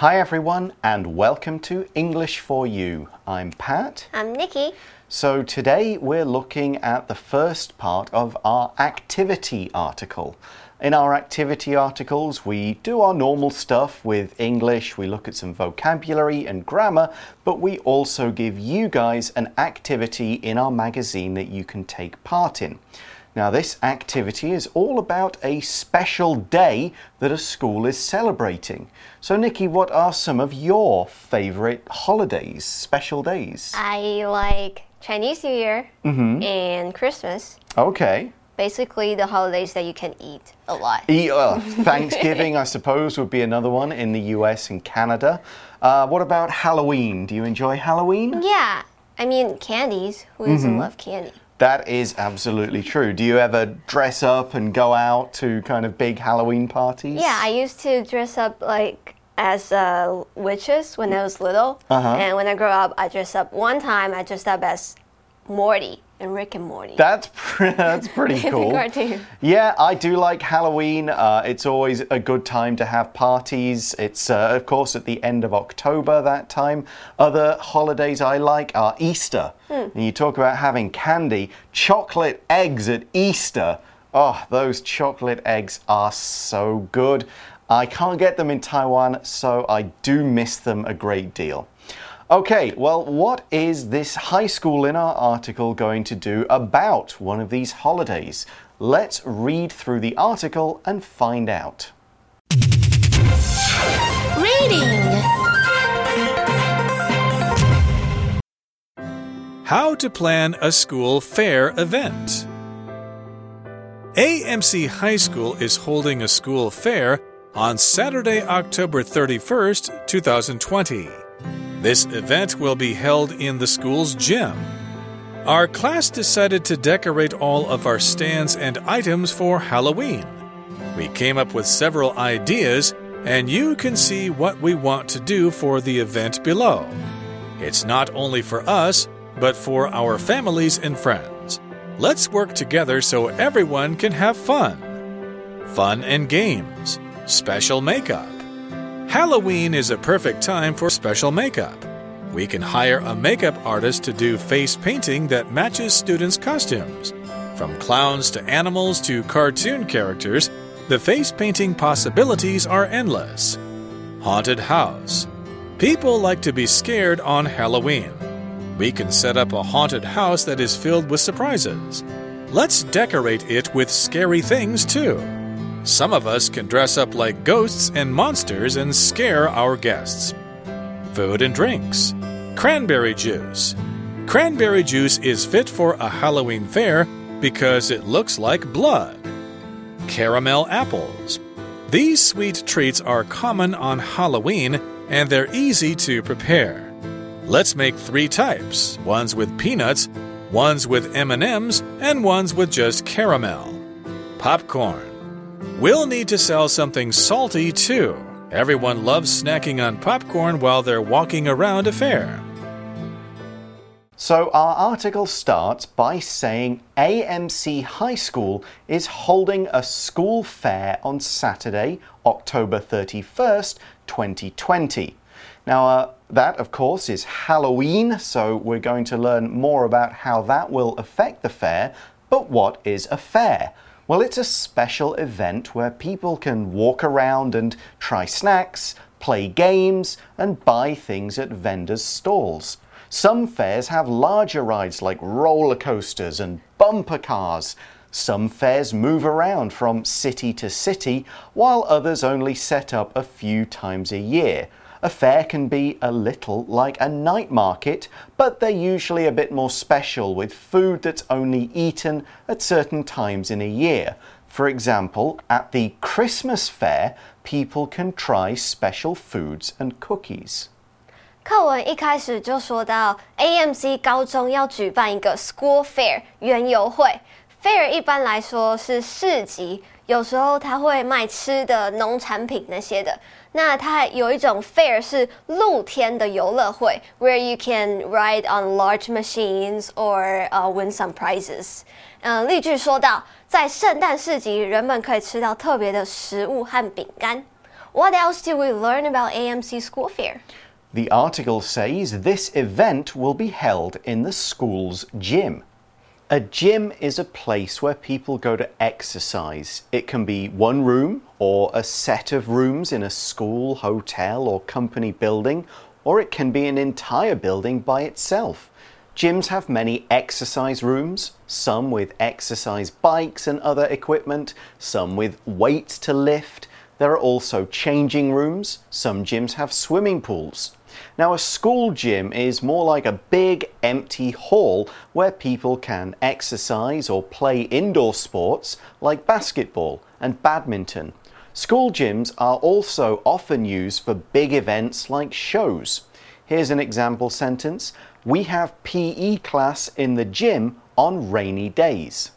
Hi, everyone, and welcome to English for You. I'm Pat. I'm Nikki. So, today we're looking at the first part of our activity article. In our activity articles, we do our normal stuff with English, we look at some vocabulary and grammar, but we also give you guys an activity in our magazine that you can take part in. Now, this activity is all about a special day that a school is celebrating. So, Nikki, what are some of your favourite holidays, special days? I like Chinese New Year Mm-hmm. and Christmas. Okay. Basically, the holidays that you can eat a lot. Eat, uh, Thanksgiving, I suppose, would be another one in the US and Canada. Uh, what about Halloween? Do you enjoy Halloween? Yeah, I mean, candies. Who doesn't Mm-hmm. love candy? That is absolutely true. Do you ever dress up and go out to kind of big Halloween parties? Yeah, I used to dress up like as uh, witches when I was little. Uh-huh. And when I grew up, I dressed up one time, I dressed up as Morty and Rick and Morty. That's pre- that's pretty cool. Yeah, I do like Halloween. Uh, it's always a good time to have parties. It's uh, of course at the end of October that time. Other holidays I like are Easter. And you talk about having candy, chocolate eggs at Easter. Oh, those chocolate eggs are so good. I can't get them in Taiwan, so I do miss them a great deal. Okay, well, what is this high school in our article going to do about one of these holidays? Let's read through the article and find out. Reading! How to plan a school fair event. AMC High School is holding a school fair on Saturday, October 31st, 2020. This event will be held in the school's gym. Our class decided to decorate all of our stands and items for Halloween. We came up with several ideas, and you can see what we want to do for the event below. It's not only for us, but for our families and friends. Let's work together so everyone can have fun. Fun and games, special makeup. Halloween is a perfect time for special makeup. We can hire a makeup artist to do face painting that matches students' costumes. From clowns to animals to cartoon characters, the face painting possibilities are endless. Haunted house. People like to be scared on Halloween. We can set up a haunted house that is filled with surprises. Let's decorate it with scary things too. Some of us can dress up like ghosts and monsters and scare our guests. Food and drinks. Cranberry juice. Cranberry juice is fit for a Halloween fair because it looks like blood. Caramel apples. These sweet treats are common on Halloween and they're easy to prepare. Let's make three types: ones with peanuts, ones with M&Ms, and ones with just caramel. Popcorn. We'll need to sell something salty too. Everyone loves snacking on popcorn while they're walking around a fair. So, our article starts by saying AMC High School is holding a school fair on Saturday, October 31st, 2020. Now, uh, that, of course, is Halloween, so we're going to learn more about how that will affect the fair. But what is a fair? Well, it's a special event where people can walk around and try snacks, play games, and buy things at vendors' stalls. Some fairs have larger rides like roller coasters and bumper cars. Some fairs move around from city to city, while others only set up a few times a year. A fair can be a little like a night market, but they're usually a bit more special with food that's only eaten at certain times in a year. For example, at the Christmas fair, people can try special foods and cookies. 课文一开始就说到，AMC 高中要举办一个 School Fair 园游会。Fair 一般来说是市集，有时候它会卖吃的、农产品那些的。 那它还有一种 Fair 是露天的游乐会，where you can ride on large machines or、uh, win some prizes。嗯，例句说到，在圣诞市集，人们可以吃到特别的食物和饼干。 What else do we learn about AMC School Fair? The article says this event will be held in the school's gym. A gym is a place where people go to exercise. It can be one room or a set of rooms in a school, hotel, or company building, or it can be an entire building by itself. Gyms have many exercise rooms, some with exercise bikes and other equipment, some with weights to lift. There are also changing rooms. Some gyms have swimming pools. Now, a school gym is more like a big empty hall where people can exercise or play indoor sports like basketball and badminton. School gyms are also often used for big events like shows. Here's an example sentence We have PE class in the gym on rainy days.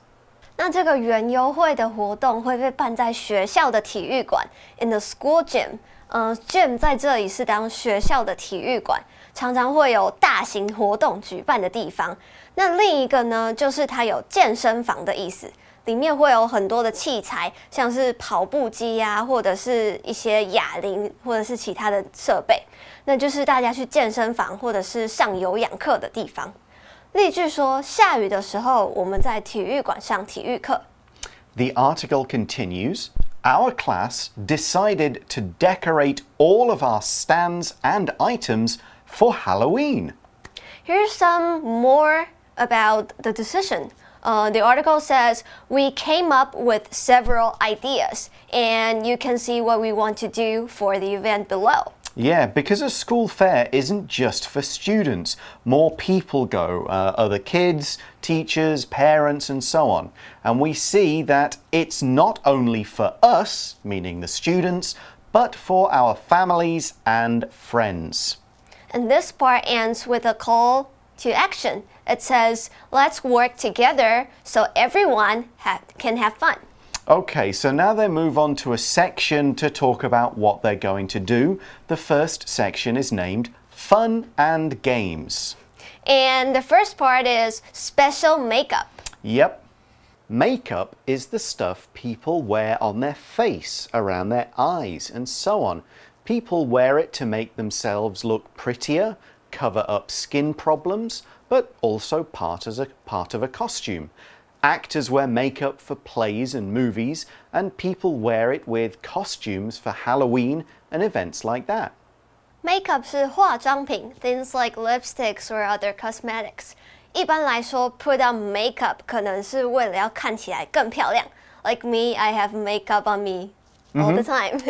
那这个园游会的活动会被办在学校的体育馆，in the school gym。 嗯，gym 在这里是当学校的体育馆，常常会有大型活动举办的地方。那另一个呢，就是它有健身房的意思，里面会有很多的器材，像是跑步机呀，或者是一些哑铃，或者是其他的设备。那就是大家去健身房或者是上有氧课的地方。例句说，下雨的时候，我们在体育馆上体育课。The article continues. Our class decided to decorate all of our stands and items for Halloween. Here's some more about the decision. Uh, the article says we came up with several ideas, and you can see what we want to do for the event below. Yeah, because a school fair isn't just for students. More people go, uh, other kids, teachers, parents, and so on. And we see that it's not only for us, meaning the students, but for our families and friends. And this part ends with a call to action. It says, let's work together so everyone ha can have fun. Okay, so now they move on to a section to talk about what they're going to do. The first section is named Fun and Games. And the first part is special makeup. Yep. Makeup is the stuff people wear on their face, around their eyes, and so on. People wear it to make themselves look prettier, cover up skin problems, but also part as a part of a costume. Actors wear makeup for plays and movies, and people wear it with costumes for Halloween and events like that. Makeup 是化妆品，things like lipsticks or other cosmetics。一般来说，put on makeup 可能是为了要看起来更漂亮。Like me, I have makeup on me all the time。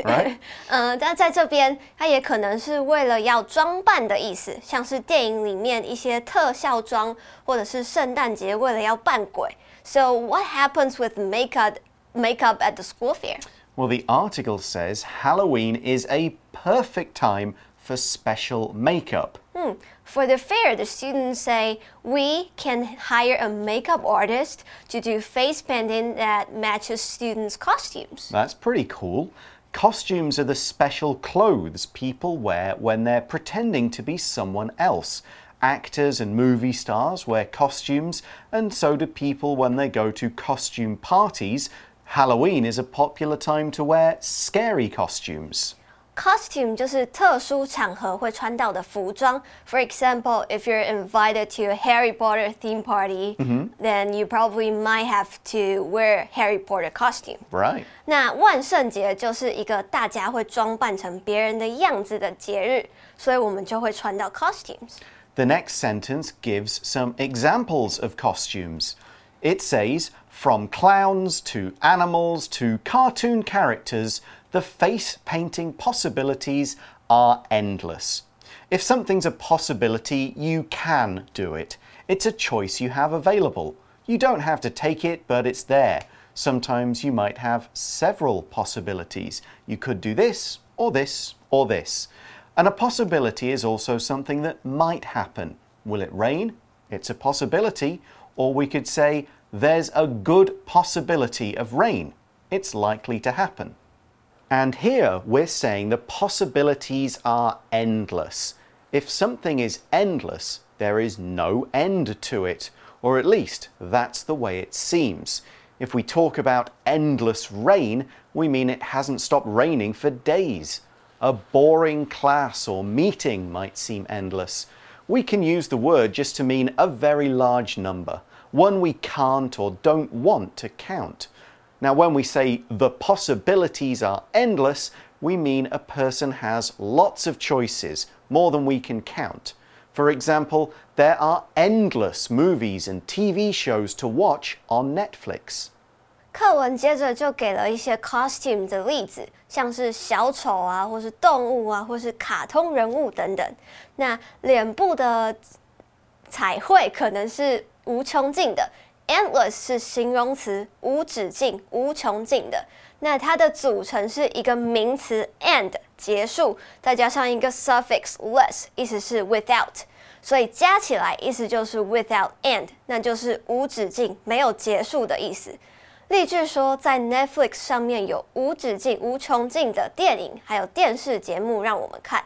嗯，但在这边，它也可能是为了要装扮的意思，像是电影里面一些特效妆，或者是圣诞节为了要扮鬼。 so, what happens with makeup, makeup at the school fair? Well, the article says Halloween is a perfect time for special makeup. Hmm. For the fair, the students say we can hire a makeup artist to do face painting that matches students' costumes. That's pretty cool. Costumes are the special clothes people wear when they're pretending to be someone else Actors and movie stars wear costumes, and so do people when they go to costume parties. Halloween is a popular time to wear scary costumes. Costume 就是特殊场合会穿到的服装。For example, if you're invited to a Harry Potter theme party, -hmm. then you probably might have to wear Harry Potter costume. Right. 那万圣节就是一个大家会装扮成别人的样子的节日，所以我们就会穿到 costumes. The next sentence gives some examples of costumes. It says, from clowns to animals to cartoon characters, the face painting possibilities are endless. If something's a possibility, you can do it. It's a choice you have available. You don't have to take it, but it's there. Sometimes you might have several possibilities. You could do this, or this, or this. And a possibility is also something that might happen. Will it rain? It's a possibility. Or we could say, there's a good possibility of rain. It's likely to happen. And here we're saying the possibilities are endless. If something is endless, there is no end to it, or at least that's the way it seems. If we talk about endless rain, we mean it hasn't stopped raining for days. A boring class or meeting might seem endless. We can use the word just to mean a very large number, one we can't or don't want to count. Now, when we say the possibilities are endless, we mean a person has lots of choices, more than we can count. For example, there are endless movies and TV shows to watch on Netflix. 课文接着就给了一些 costume 的例子，像是小丑啊，或是动物啊，或是卡通人物等等。那脸部的彩绘可能是无穷尽的，endless 是形容词，无止境、无穷尽的。那它的组成是一个名词 and 结束，再加上一个 suffix less，意思是 without，所以加起来意思就是 without end，那就是无止境、没有结束的意思。例句说，在 Netflix 上面有无止境、无穷尽的电影，还有电视节目让我们看。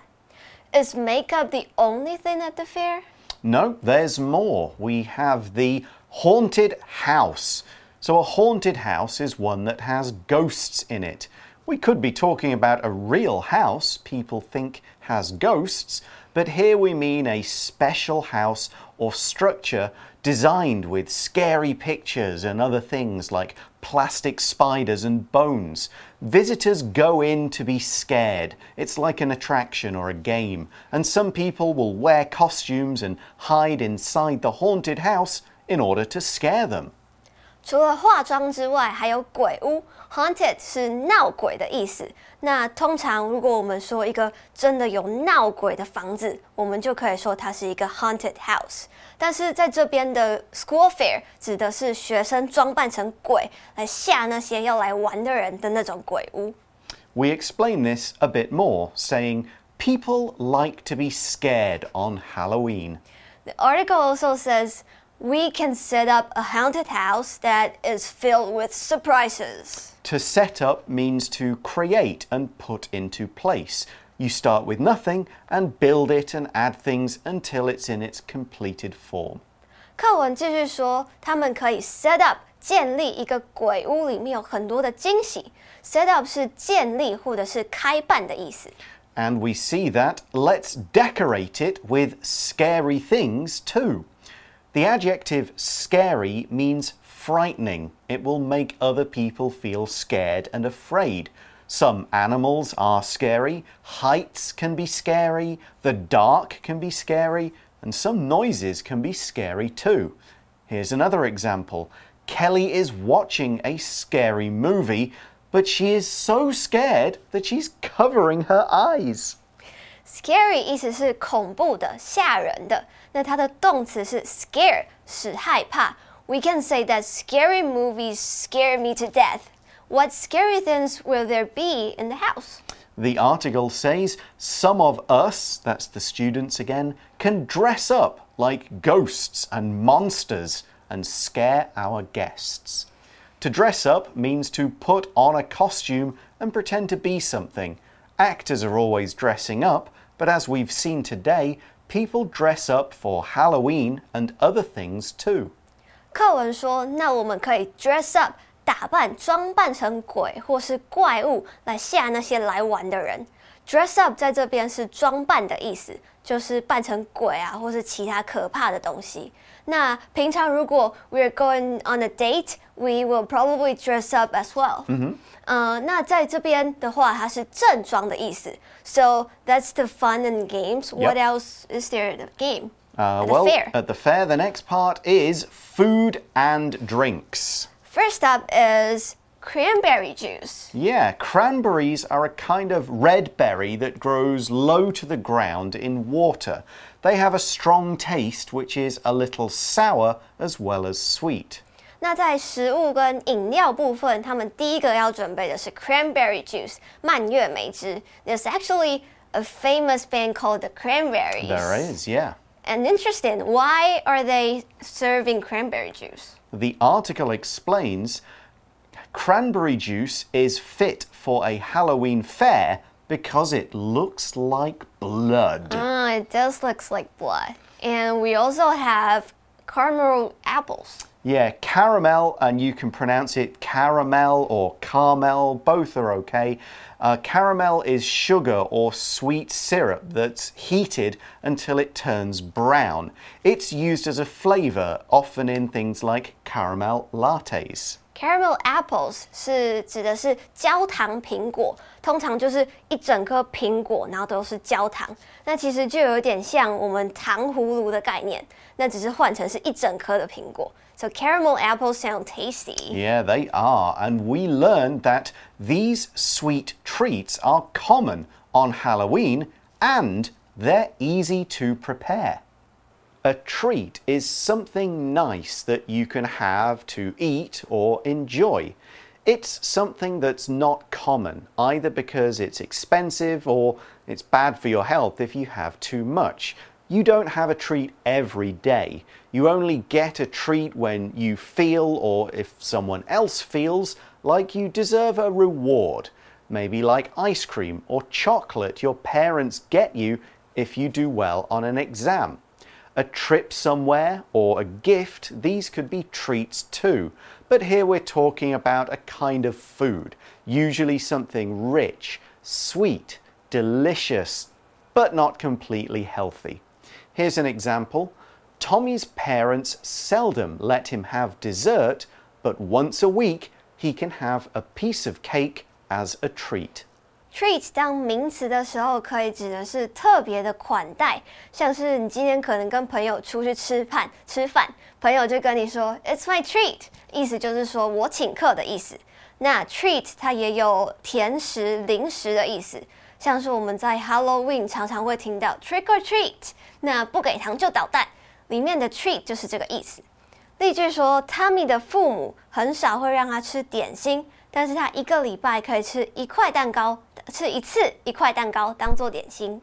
Is makeup the only thing at the fair? No, there's more. We have the haunted house. So, a haunted house is one that has ghosts in it. We could be talking about a real house people think has ghosts, but here we mean a special house or structure designed with scary pictures and other things like plastic spiders and bones. Visitors go in to be scared. It's like an attraction or a game. And some people will wear costumes and hide inside the haunted house in order to scare them. 除了化妆之外，还有鬼屋，haunted 是闹鬼的意思。那通常如果我们说一个真的有闹鬼的房子，我们就可以说它是一个 haunted house。但是在这边的 school fair 指的是学生装扮成鬼来吓那些要来玩的人的那种鬼屋。We explain this a bit more, saying people like to be scared on Halloween. The article also says we can set up a haunted house that is filled with surprises. To set up means to create and put into place. You start with nothing and build it and add things until it's in its completed form. 课文继续说，他们可以 set up 建立一个鬼屋，里面有很多的惊喜。set up 是建立或者是开办的意思。And we see that let's decorate it with scary things too. The adjective scary means frightening. It will make other people feel scared and afraid. Some animals are scary, heights can be scary, the dark can be scary, and some noises can be scary too. Here's another example. Kelly is watching a scary movie, but she is so scared that she's covering her eyes. Scary 意思是恐怖的、吓人的。那它的动词是 scare，使害怕。We can say that scary movies scare me to death. What scary things will there be in the house? The article says some of us, that's the students again, can dress up like ghosts and monsters and scare our guests. To dress up means to put on a costume and pretend to be something. Actors are always dressing up, but as we've seen today, people dress up for Halloween and other things too. 课文说，那我们可以 dress up，打扮、装扮成鬼或是怪物来吓那些来玩的人。dress up 在这边是装扮的意思，就是扮成鬼啊，或是其他可怕的东西。那平常如果 we're going on a date, we will probably dress up as well. 嗯哼。呃，那在这边的话，它是正装的意思。So that's the fun and games. What else is there the game? Uh, at well, the fair. at the fair, the next part is food and drinks. First up is cranberry juice. Yeah, cranberries are a kind of red berry that grows low to the ground in water. They have a strong taste, which is a little sour as well as sweet. 那在食物跟饮料部分，他们第一个要准备的是 cranberry juice 蔓越莓汁。There's actually a famous band called the Cranberries. There is, yeah. And interesting, why are they serving cranberry juice? The article explains cranberry juice is fit for a Halloween fair because it looks like blood. Ah, it does look like blood. And we also have caramel apples. Yeah, caramel, and you can pronounce it caramel or caramel, both are okay. Uh, caramel is sugar or sweet syrup that's heated until it turns brown. It's used as a flavor, often in things like caramel lattes. Caramel apples 是指的是焦糖苹果，通常就是一整颗苹果，然后都是焦糖。那其实就有点像我们糖葫芦的概念，那只是换成是一整颗的苹果。So caramel apples sound tasty. Yeah, they are. And we learned that these sweet treats are common on Halloween and they're easy to prepare. A treat is something nice that you can have to eat or enjoy. It's something that's not common, either because it's expensive or it's bad for your health if you have too much. You don't have a treat every day. You only get a treat when you feel, or if someone else feels, like you deserve a reward. Maybe like ice cream or chocolate your parents get you if you do well on an exam a trip somewhere, or a gift, these could be treats too. But here we're talking about a kind of food, usually something rich, sweet, delicious, but not completely healthy. Here's an example. Tommy's parents seldom let him have dessert, but once a week he can have a piece of cake as a treat. Treat 当名词的时候，可以指的是特别的款待，像是你今天可能跟朋友出去吃饭，吃饭，朋友就跟你说 "It's my treat"，意思就是说我请客的意思。那 treat 它也有甜食、零食的意思，像是我们在 Halloween 常常会听到 trick or treat，那不给糖就捣蛋，里面的 treat 就是这个意思。例句说，Tommy 的父母很少会让他吃点心，但是他一个礼拜可以吃一块蛋糕。吃一次一块蛋糕当做点心。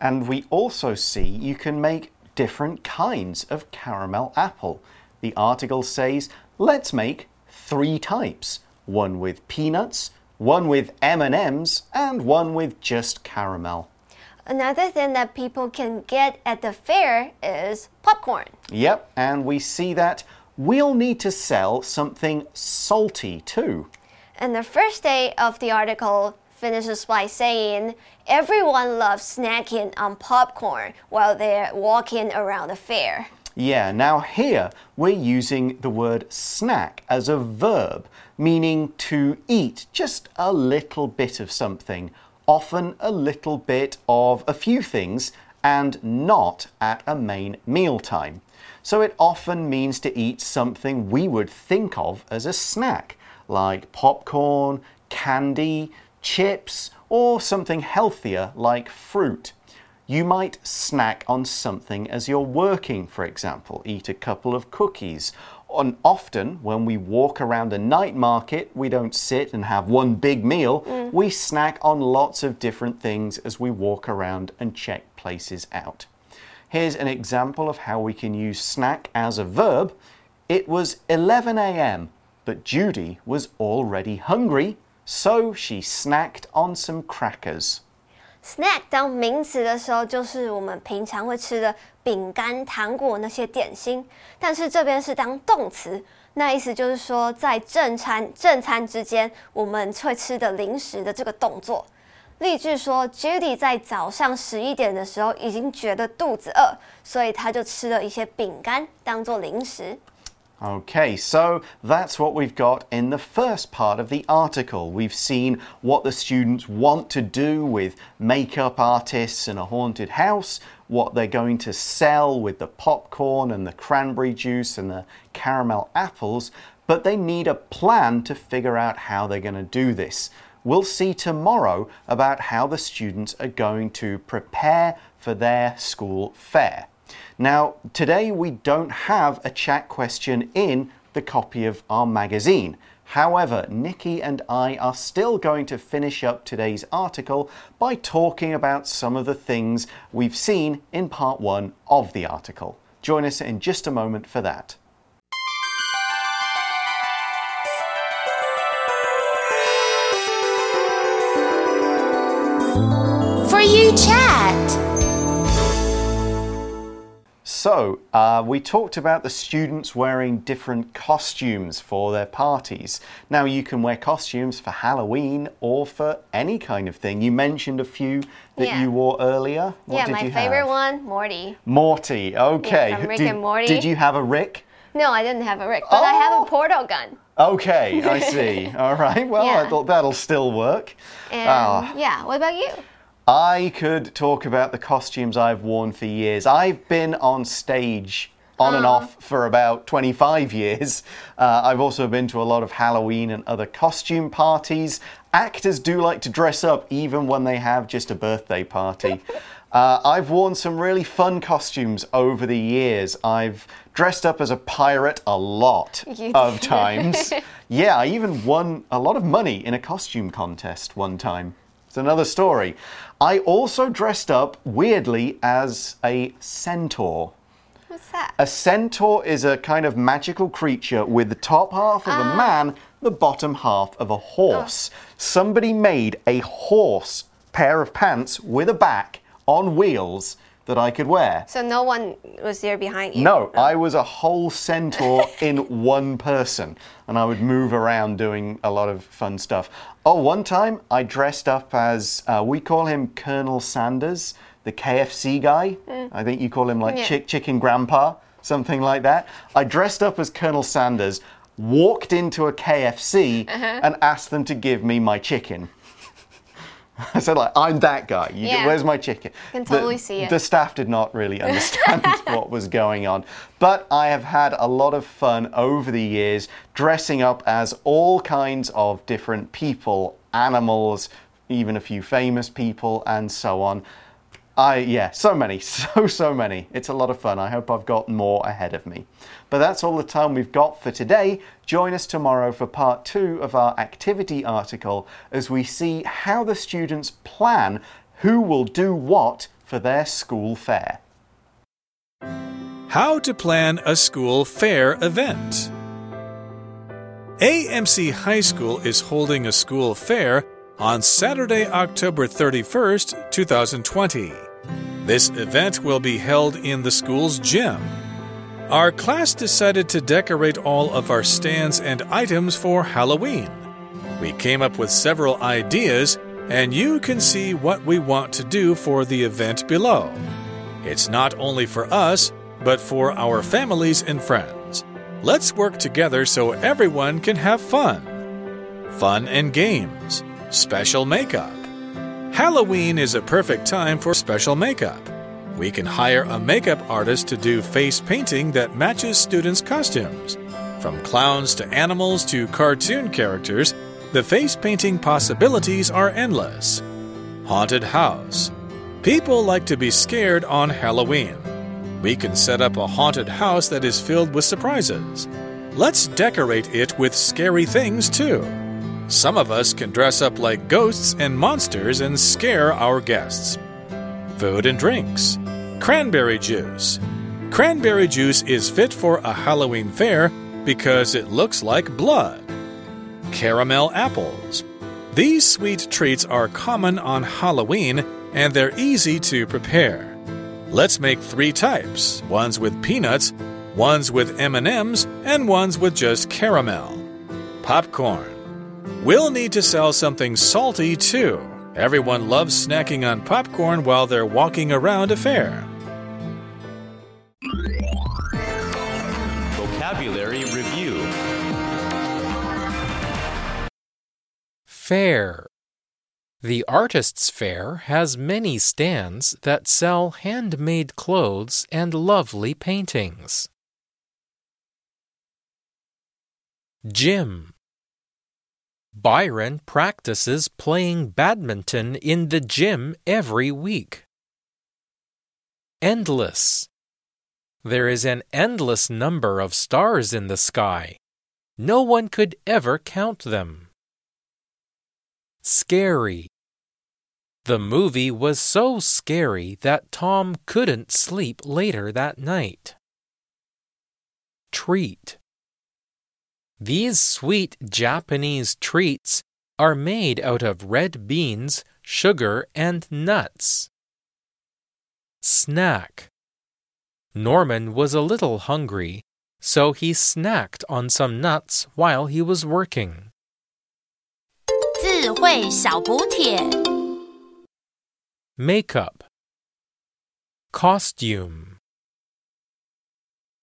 And we also see you can make different kinds of caramel apple. The article says, let's make three types. One with peanuts, one with M&Ms, and one with just caramel. Another thing that people can get at the fair is popcorn. Yep, and we see that we'll need to sell something salty too. And the first day of the article finishes by saying, Everyone loves snacking on popcorn while they're walking around the fair. Yeah, now here we're using the word snack as a verb, meaning to eat just a little bit of something, often a little bit of a few things, and not at a main meal time. So it often means to eat something we would think of as a snack, like popcorn, candy, chips, or something healthier like fruit. You might snack on something as you're working, for example, eat a couple of cookies. And often, when we walk around a night market, we don't sit and have one big meal. Mm. We snack on lots of different things as we walk around and check places out. Here's an example of how we can use snack as a verb. It was 11 a.m., but Judy was already hungry so she snacked on some crackers. Snack 当名词的时候，就是我们平常会吃的饼干、糖果那些点心。但是这边是当动词，那意思就是说，在正餐正餐之间，我们会吃的零食的这个动作。例句说，Judy 在早上十一点的时候已经觉得肚子饿，所以他就吃了一些饼干当做零食。Okay, so that's what we've got in the first part of the article. We've seen what the students want to do with makeup artists in a haunted house, what they're going to sell with the popcorn and the cranberry juice and the caramel apples, but they need a plan to figure out how they're going to do this. We'll see tomorrow about how the students are going to prepare for their school fair. Now, today we don't have a chat question in the copy of our magazine. However, Nikki and I are still going to finish up today's article by talking about some of the things we've seen in part one of the article. Join us in just a moment for that. For you chat. So, uh, we talked about the students wearing different costumes for their parties. Now, you can wear costumes for Halloween or for any kind of thing. You mentioned a few that Yeah. you wore earlier. What yeah, did my you favorite have? one, Morty. Morty. Okay. Yeah, from Rick did, and Morty. did you have a Rick? No, I didn't have a Rick, but I have Oh. a portal gun. Okay, I see. All right. Well, I thought that'll still work. And Ah. yeah, what about you? I could talk about the costumes I've worn for years. I've been on stage on and off for about 25 years. Uh, I've also been to a lot of Halloween and other costume parties. Actors do like to dress up even when they have just a birthday party. Uh, I've worn some really fun costumes over the years. I've dressed up as a pirate a lot of times. yeah, I even won a lot of money in a costume contest one time. It's another story. I also dressed up weirdly as a centaur. What's that? A centaur is a kind of magical creature with the top half of a ah. man, the bottom half of a horse. Oh. Somebody made a horse pair of pants with a back on wheels that I could wear. So no one was there behind you? No, I was a whole centaur in one person, and I would move around doing a lot of fun stuff. Oh, one time I dressed up as uh, we call him Colonel Sanders, the KFC guy. I think you call him like Yeah. Chick Chicken Grandpa, something like that. I dressed up as Colonel Sanders, walked into a KFC, and asked them to give me my chicken. I said, like, I'm that guy. You, Yeah. Where's my chicken? Can The- totally see it. The staff did not really understand what was going on. But I have had a lot of fun over the years dressing up as all kinds of different people, animals, even a few famous people, and so on. I, yeah, so many, so, so many. It's a lot of fun. I hope I've got more ahead of me. But that's all the time we've got for today. Join us tomorrow for part two of our activity article as we see how the students plan who will do what for their school fair. How to plan a school fair event. AMC High School is holding a school fair on Saturday, October 31st, 2020. This event will be held in the school's gym. Our class decided to decorate all of our stands and items for Halloween. We came up with several ideas, and you can see what we want to do for the event below. It's not only for us, but for our families and friends. Let's work together so everyone can have fun. Fun and games, special makeup. Halloween is a perfect time for special makeup. We can hire a makeup artist to do face painting that matches students' costumes. From clowns to animals to cartoon characters, the face painting possibilities are endless. Haunted house. People like to be scared on Halloween. We can set up a haunted house that is filled with surprises. Let's decorate it with scary things too. Some of us can dress up like ghosts and monsters and scare our guests. Food and drinks. Cranberry juice. Cranberry juice is fit for a Halloween fair because it looks like blood. Caramel apples. These sweet treats are common on Halloween and they're easy to prepare. Let's make 3 types. Ones with peanuts, ones with M&Ms, and ones with just caramel. Popcorn. We'll need to sell something salty too. Everyone loves snacking on popcorn while they're walking around a fair. Vocabulary Review Fair. The Artists' Fair has many stands that sell handmade clothes and lovely paintings. Gym. Byron practices playing badminton in the gym every week. Endless. There is an endless number of stars in the sky. No one could ever count them. Scary. The movie was so scary that Tom couldn't sleep later that night. Treat. These sweet Japanese treats are made out of red beans, sugar, and nuts. Snack. Norman was a little hungry, so he snacked on some nuts while he was working. 智慧小补帖。 Makeup Costume